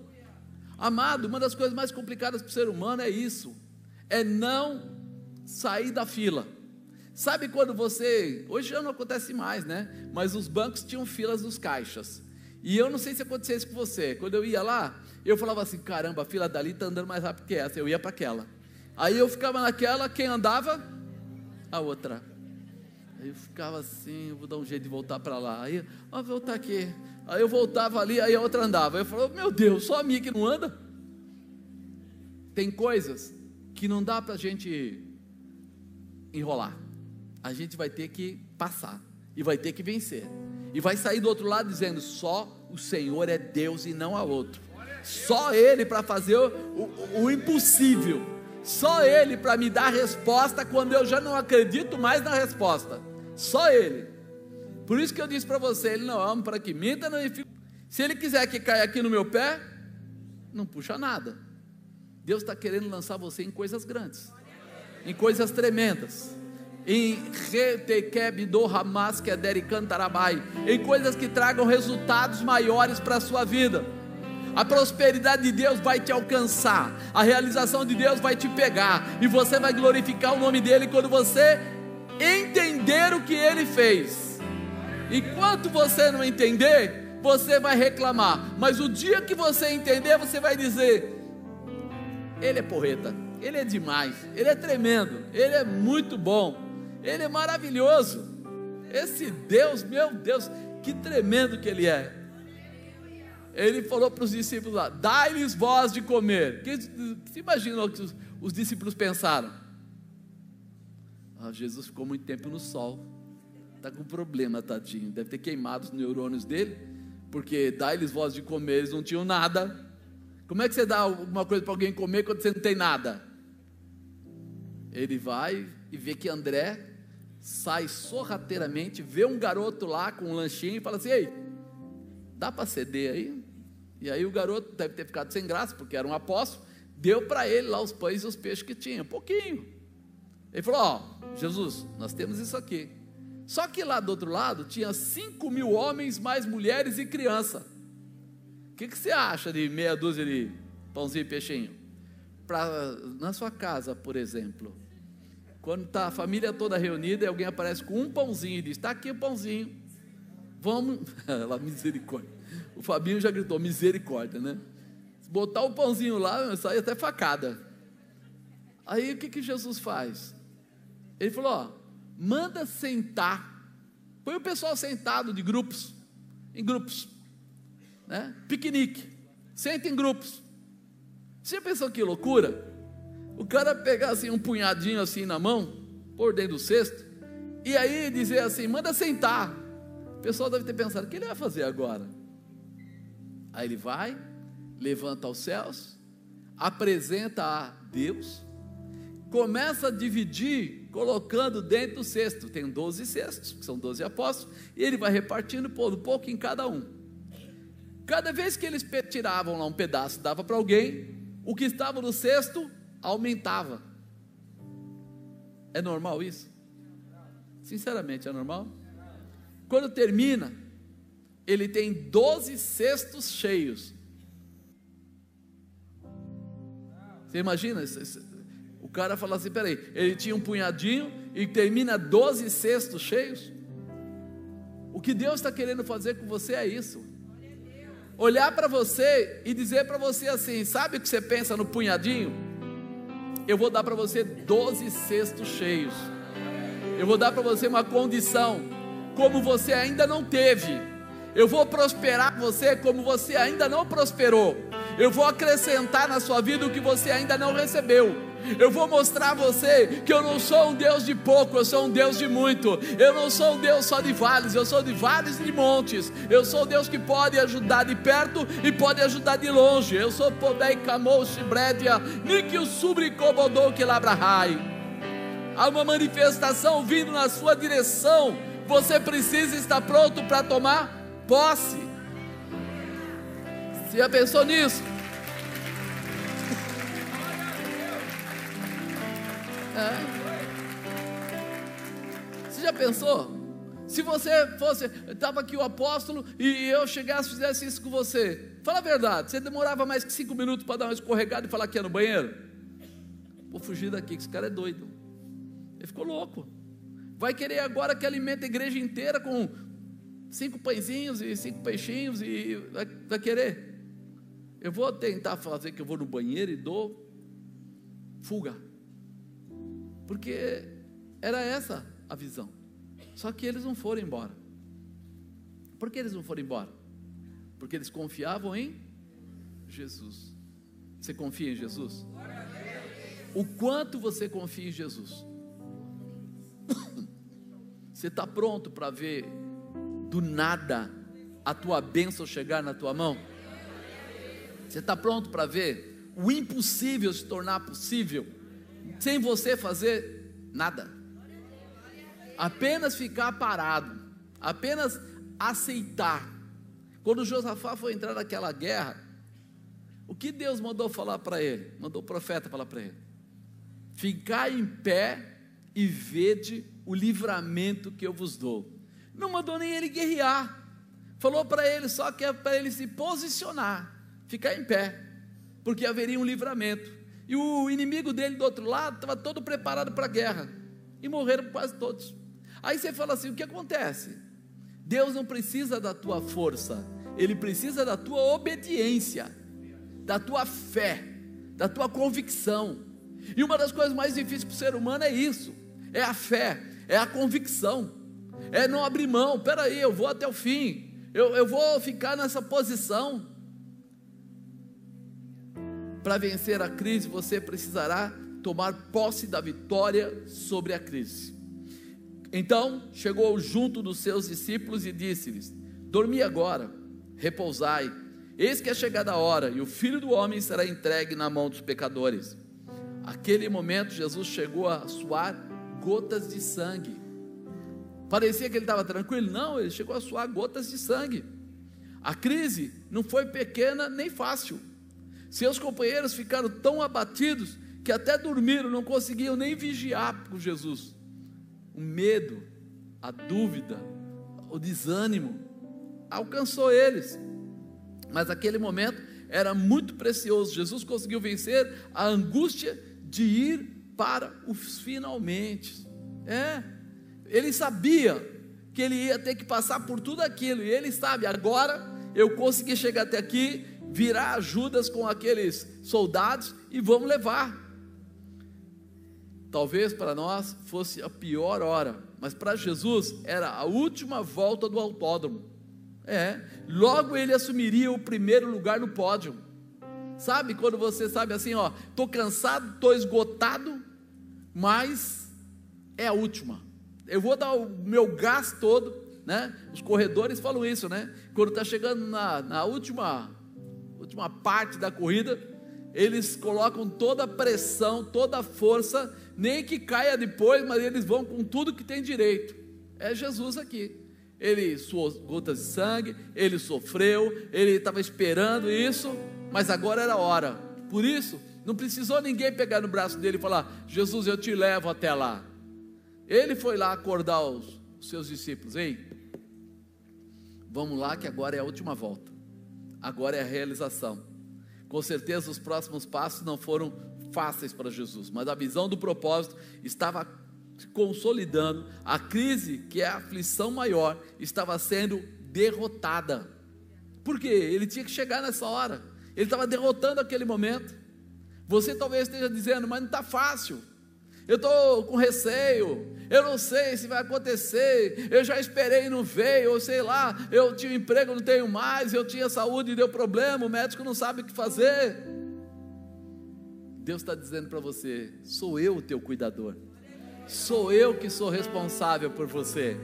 Amado, uma das coisas mais complicadas para o ser humano é isso: é não sair da fila. Sabe quando você. Hoje já não acontece mais, né? Mas os bancos tinham filas dos caixas. E eu não sei se acontecia isso com você. Quando eu ia lá, eu falava assim: caramba, a fila dali está andando mais rápido que essa. Eu ia para aquela. Aí eu ficava naquela, quem andava? A outra. Aí eu ficava assim, eu vou dar um jeito de voltar para lá. Aí, ó, voltar aqui. Aí eu voltava ali, aí a outra andava. Aí eu falava, meu Deus, só a minha que não anda? Tem coisas que não dá para a gente enrolar. A gente vai ter que passar e vai ter que vencer. E vai sair do outro lado dizendo: só o Senhor é Deus e não há outro. Só Ele para fazer o, o, o impossível. Só Ele para me dar resposta quando eu já não acredito mais na resposta. Só Ele. Por isso que eu disse para você: Ele não ama para que minta, não Se Ele quiser que caia aqui no meu pé, não puxa nada. Deus está querendo lançar você em coisas grandes, em coisas tremendas, em retekeb do Hamas que é dericantarabai, em coisas que tragam resultados maiores para a sua vida. A prosperidade de Deus vai te alcançar, a realização de Deus vai te pegar, e você vai glorificar o nome dEle quando você entender o que ele fez. Enquanto você não entender, você vai reclamar. Mas o dia que você entender, você vai dizer: Ele é porreta, Ele é demais, Ele é tremendo, Ele é muito bom, Ele é maravilhoso. Esse Deus, meu Deus, que tremendo que Ele é. Ele falou para os discípulos lá: dai-lhes voz de comer. Que, imagina o que os, os discípulos pensaram? Ah, Jesus ficou muito tempo no sol. Está com problema, tadinho. Deve ter queimado os neurônios dele, porque dá-lhes voz de comer, eles não tinham nada. Como é que você dá alguma coisa para alguém comer quando você não tem nada? Ele vai e vê que André sai sorrateiramente, vê um garoto lá com um lanchinho e fala assim: Ei, dá para ceder aí? E aí o garoto deve ter ficado sem graça, porque era um apóstolo, deu para ele lá os pães e os peixes que tinha, um pouquinho. Ele falou: Ó, oh, Jesus, nós temos isso aqui. Só que lá do outro lado tinha 5 mil homens, mais mulheres e criança. O que, que você acha de meia dúzia de pãozinho e peixinho? Pra, na sua casa, por exemplo, Quando está a família toda reunida e alguém aparece com um pãozinho e diz: Está aqui o pãozinho. Vamos. Ela, misericórdia. O Fabinho já gritou: misericórdia, né? Botar o pãozinho lá, sai até facada. Aí o que, que Jesus faz? Ele falou: Ó, manda sentar. Põe o pessoal sentado de grupos, em grupos, né? Piquenique. Senta em grupos. Você já pensou que loucura? O cara pegar assim um punhadinho assim na mão, por dentro do cesto, e aí dizer assim: manda sentar. O pessoal deve ter pensado: o que ele vai fazer agora? Aí ele vai, levanta aos céus, apresenta a Deus, começa a dividir, colocando dentro do cesto. Tem 12 cestos, que são 12 apóstolos, e ele vai repartindo, pondo um pouco em cada um. Cada vez que eles tiravam lá um pedaço, dava para alguém, o que estava no cesto aumentava. É normal isso? Sinceramente, é normal? Quando termina, ele tem 12 cestos cheios. Você imagina? Cara fala assim: peraí, ele tinha um punhadinho e termina 12 cestos cheios? O que Deus está querendo fazer com você é isso. Olhar para você e dizer para você assim: sabe o que você pensa no punhadinho? eu vou dar para você 12 cestos cheios. Eu vou dar para você uma condição como você ainda não teve. Eu vou prosperar você como você ainda não prosperou. Eu vou acrescentar na sua vida o que você ainda não recebeu. Eu vou mostrar a você que eu não sou um Deus de pouco, eu sou um Deus de muito. Eu não sou um Deus só de vales, eu sou de vales e de montes. Eu sou um Deus que pode ajudar de perto e pode ajudar de longe. Eu sou Podei Camou Shibredia, Nikil Subri Kobodou Kilabrahai. Há uma manifestação vindo na sua direção. Você precisa estar pronto para tomar posse. Você já pensou nisso? Você já pensou? Se você fosse, estava aqui o apóstolo e eu chegasse e fizesse isso com você, fala a verdade, você demorava mais que cinco minutos para dar uma escorregada e falar que ia no banheiro? Vou fugir daqui, que esse cara é doido. Ele ficou louco. Vai querer agora que alimente a igreja inteira com cinco pãezinhos e cinco peixinhos e vai, vai querer. Eu vou tentar fazer que eu vou no banheiro e dou fuga porque era essa a visão. Só que eles não foram embora. Por que eles não foram embora? Porque eles confiavam em Jesus. Você confia em Jesus? O quanto você confia em Jesus? Você está pronto para ver do nada a tua bênção chegar na tua mão? Você está pronto para ver o impossível se tornar possível? Sem você fazer nada. Apenas ficar parado, apenas aceitar. Quando Josafá foi entrar naquela guerra, o que Deus mandou falar para ele? Mandou o profeta falar para ele: Ficar em pé e vede o livramento que eu vos dou. Não mandou nem ele guerrear. Falou para ele só que é para ele se posicionar, ficar em pé, porque haveria um livramento. E o inimigo dele do outro lado estava todo preparado para a guerra. E morreram quase todos. Aí você fala assim: o que acontece? Deus não precisa da tua força, Ele precisa da tua obediência, da tua fé, da tua convicção. E uma das coisas mais difíceis para o ser humano é isso: é a fé, é a convicção, é não abrir mão. Peraí, eu vou até o fim, eu, eu vou ficar nessa posição. Para vencer a crise, você precisará tomar posse da vitória sobre a crise. Então chegou junto dos seus discípulos e disse-lhes: Dormi agora, repousai. Eis que é chegada a hora, e o filho do homem será entregue na mão dos pecadores. Aquele momento, Jesus chegou a suar gotas de sangue. Parecia que ele estava tranquilo, não, ele chegou a suar gotas de sangue. A crise não foi pequena nem fácil. Seus companheiros ficaram tão abatidos que até dormiram, não conseguiam nem vigiar com Jesus. O medo, a dúvida, o desânimo alcançou eles. Mas aquele momento era muito precioso. Jesus conseguiu vencer a angústia de ir para os finalmente. É, ele sabia que ele ia ter que passar por tudo aquilo, e ele sabe, agora eu consegui chegar até aqui, virar Judas com aqueles soldados e vamos levar. Talvez para nós fosse a pior hora, mas para Jesus era a última volta do autódromo. É, logo ele assumiria o primeiro lugar no pódio. Sabe quando você sabe assim, ó, tô cansado, tô esgotado, mas é a última. Eu vou dar o meu gás todo, né? Os corredores falam isso, né? Quando está chegando na, na última, última parte da corrida, eles colocam toda a pressão, toda a força, nem que caia depois, mas eles vão com tudo que tem direito. É Jesus aqui. Ele suou gotas de sangue, ele sofreu, ele estava esperando isso, mas agora era a hora. Por isso, não precisou ninguém pegar no braço dele e falar: Jesus, eu te levo até lá. Ele foi lá acordar os, seus discípulos: Ei, vamos lá que agora é a última volta, agora é a realização. Com certeza os próximos passos não foram fáceis para Jesus, mas a visão do propósito estava consolidando, a crise, que é a aflição maior, estava sendo derrotada. Por quê? Ele tinha que chegar nessa hora. Ele estava derrotando aquele momento. Você talvez esteja dizendo, mas não está fácil. Eu estou com receio. Eu não sei se vai acontecer. Eu já esperei e não veio. Ou sei lá, eu tinha um emprego, não tenho mais. Eu tinha saúde e deu problema. O médico não sabe o que fazer. Deus está dizendo para você: sou eu o teu cuidador. Sou eu que sou responsável por você.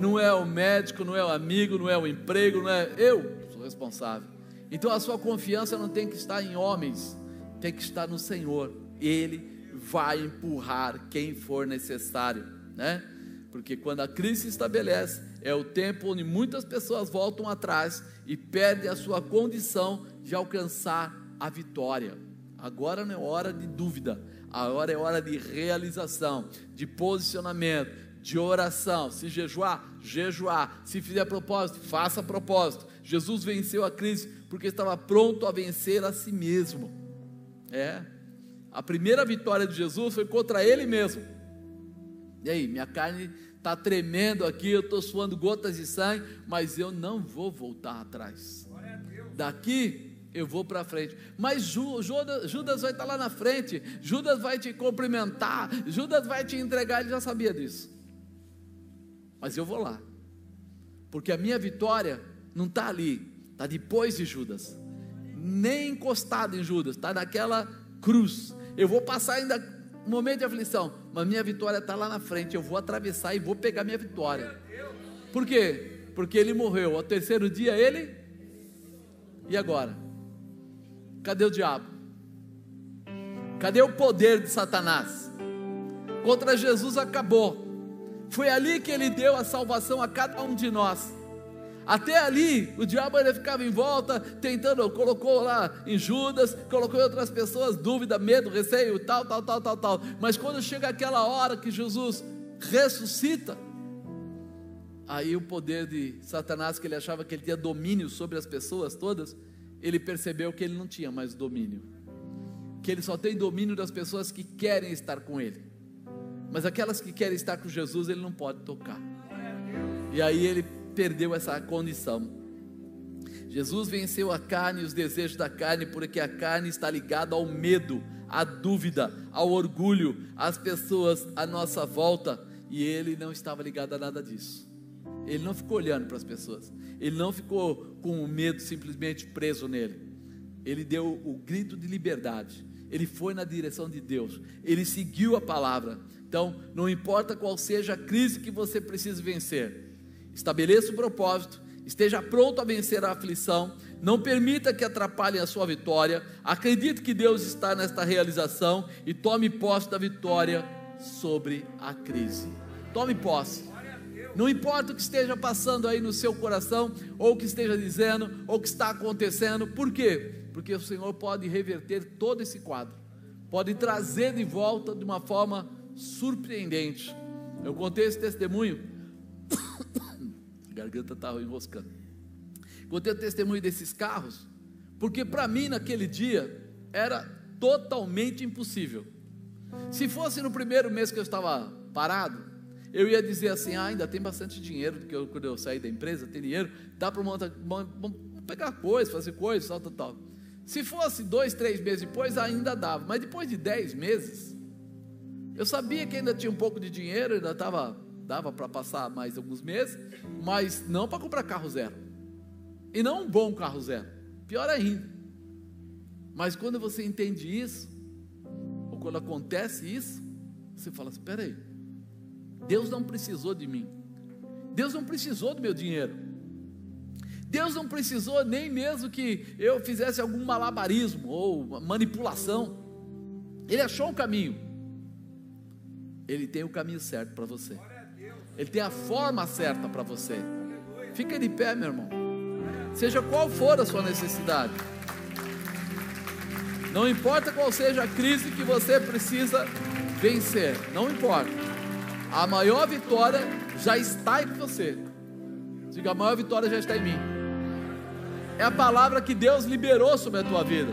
Não é o médico, não é o amigo, não é o emprego, não é eu sou responsável. Então a sua confiança não tem que estar em homens, tem que estar no Senhor. Ele vai empurrar quem for necessário, né? Porque quando a crise se estabelece, é o tempo onde muitas pessoas voltam atrás e perdem a sua condição de alcançar a vitória. Agora não é hora de dúvida, agora é hora de realização, de posicionamento, de oração. Se jejuar, jejuar. Se fizer propósito, faça propósito. Jesus venceu a crise porque estava pronto a vencer a si mesmo. É. A primeira vitória de Jesus foi contra ele mesmo. E aí, minha carne está tremendo aqui, eu estou suando gotas de sangue, mas eu não vou voltar atrás. Daqui eu vou para frente. Mas Judas, Judas vai estar tá lá na frente, Judas vai te cumprimentar, Judas vai te entregar, ele já sabia disso. Mas eu vou lá, porque a minha vitória não está ali, está depois de Judas, nem encostado em Judas, está naquela cruz. Eu vou passar ainda um momento de aflição, mas minha vitória está lá na frente. Eu vou atravessar e vou pegar minha vitória. Por quê? Porque ele morreu. Ao terceiro dia ele. E agora? Cadê o diabo? Cadê o poder de Satanás? Contra Jesus acabou. Foi ali que ele deu a salvação a cada um de nós. Até ali, o diabo ainda ficava em volta, tentando, colocou lá em Judas, colocou em outras pessoas, dúvida, medo, receio, tal, tal, tal, tal, tal. Mas quando chega aquela hora que Jesus ressuscita, aí o poder de Satanás, que ele achava que ele tinha domínio sobre as pessoas todas, ele percebeu que ele não tinha mais domínio. Que ele só tem domínio das pessoas que querem estar com ele. Mas aquelas que querem estar com Jesus, ele não pode tocar. E aí ele perdeu essa condição. Jesus venceu a carne e os desejos da carne, porque a carne está ligada ao medo, à dúvida, ao orgulho, às pessoas à nossa volta, e ele não estava ligado a nada disso. Ele não ficou olhando para as pessoas, ele não ficou com o medo simplesmente preso nele. Ele deu o grito de liberdade, ele foi na direção de Deus, ele seguiu a palavra. Então, não importa qual seja a crise que você precisa vencer, Estabeleça o propósito, esteja pronto a vencer a aflição, não permita que atrapalhem a sua vitória. Acredite que Deus está nesta realização e tome posse da vitória sobre a crise. Tome posse. Não importa o que esteja passando aí no seu coração, ou o que esteja dizendo, ou o que está acontecendo, por quê? Porque o Senhor pode reverter todo esse quadro, pode trazer de volta de uma forma surpreendente. Eu contei esse testemunho garganta estava enroscando. Contei o testemunho desses carros, porque para mim naquele dia era totalmente impossível. Se fosse no primeiro mês que eu estava parado, eu ia dizer assim: ah, ainda tem bastante dinheiro, porque eu, quando eu saí da empresa, tem dinheiro, dá para montar, pegar coisas, fazer coisas, tal, tal, tal. Se fosse dois, três meses depois, ainda dava, mas depois de dez meses, eu sabia que ainda tinha um pouco de dinheiro, ainda estava, dava para passar mais alguns meses, mas não para comprar carro zero, e não um bom carro zero, pior ainda. Mas quando você entende isso, ou quando acontece isso, você fala assim: peraí, Deus não precisou de mim, Deus não precisou do meu dinheiro, Deus não precisou nem mesmo que eu fizesse algum malabarismo ou manipulação, Ele achou um caminho, Ele tem o caminho certo para você, Ele tem a forma certa para você. Fica de pé, meu irmão, seja qual for a sua necessidade. Não importa qual seja a crise que você precisa vencer, não importa. A maior vitória já está em você. Diga, a maior vitória já está em mim. É a palavra que Deus liberou sobre a tua vida.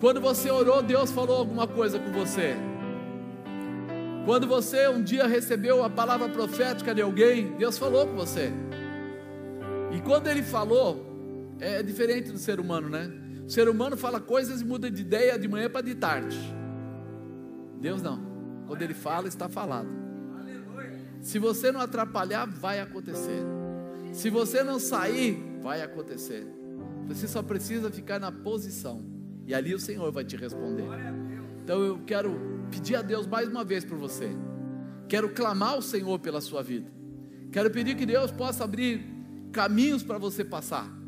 Quando você orou, Deus falou alguma coisa com você. Quando você um dia recebeu a palavra profética de alguém, Deus falou com você. E quando Ele falou, é diferente do ser humano, né? O ser humano fala coisas e muda de ideia de manhã para de tarde. Deus não. Quando ele fala, está falado. Se você não atrapalhar, vai acontecer. Se você não sair, vai acontecer. Você só precisa ficar na posição. E ali o Senhor vai te responder. Então eu quero pedir a Deus mais uma vez por você. Quero clamar ao Senhor pela sua vida. Quero pedir que Deus possa abrir caminhos para você passar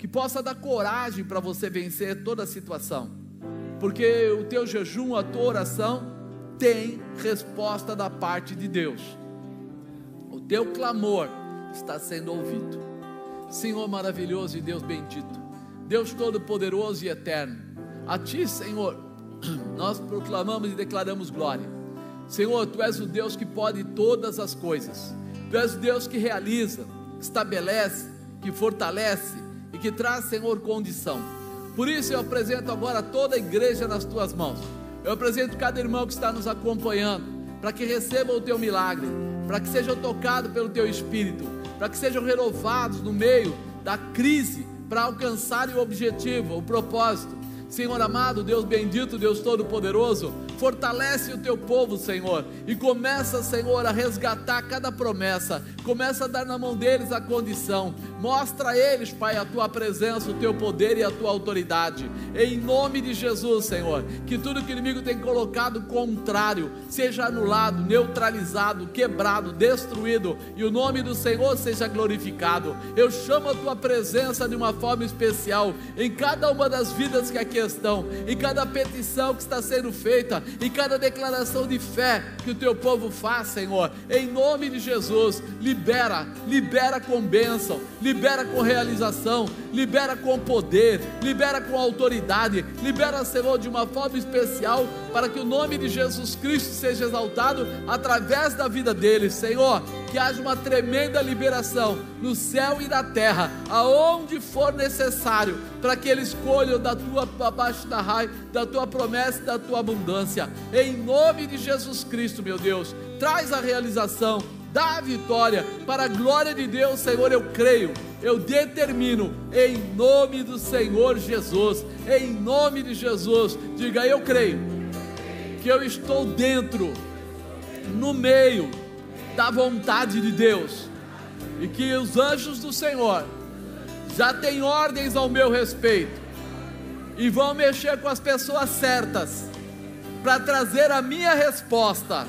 que possa dar coragem para você vencer toda a situação, porque o teu jejum, a tua oração tem resposta da parte de Deus, o teu clamor está sendo ouvido. Senhor maravilhoso e Deus bendito, Deus todo-poderoso e eterno, a Ti, Senhor, nós proclamamos e declaramos glória. Senhor, Tu és o Deus que pode todas as coisas, Tu és o Deus que realiza, que estabelece, que fortalece, e que traz, Senhor, condição. Por isso eu apresento agora toda a igreja nas tuas mãos. Eu apresento cada irmão que está nos acompanhando, para que recebam o teu milagre, para que sejam tocados pelo teu espírito, para que sejam renovados no meio da crise, para alcançarem o objetivo, o propósito. Senhor amado, Deus bendito, Deus todo-poderoso, fortalece o teu povo, Senhor, e começa, Senhor, a resgatar cada promessa, começa a dar na mão deles a condição, mostra a eles, Pai, a tua presença, o teu poder e a tua autoridade, em nome de Jesus, Senhor, que tudo que o inimigo tem colocado contrário seja anulado, neutralizado, quebrado, destruído, e o nome do Senhor seja glorificado. Eu chamo a tua presença de uma forma especial em cada uma das vidas que aqui estão, em cada petição que está sendo feita, em cada declaração de fé que o teu povo faz, Senhor, em nome de Jesus, libera, libera com bênção, libera com realização, libera com poder, libera com autoridade, libera, Senhor, de uma forma especial, para que o nome de Jesus Cristo seja exaltado através da vida deles, Senhor que haja uma tremenda liberação no céu e na terra, aonde for necessário, para que eles colham da tua abaixo da raia, da tua promessa da tua abundância. Em nome de Jesus Cristo, meu Deus, traz a realização, dá a vitória para a glória de Deus, Senhor, eu creio. Eu determino em nome do Senhor Jesus, em nome de Jesus, diga eu creio que eu estou dentro, no meio da vontade de Deus, e que os anjos do Senhor já têm ordens ao meu respeito, e vão mexer com as pessoas certas, para trazer a minha resposta,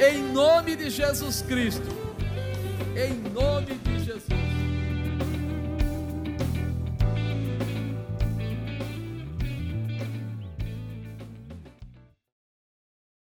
em nome de Jesus Cristo, em nome de Jesus.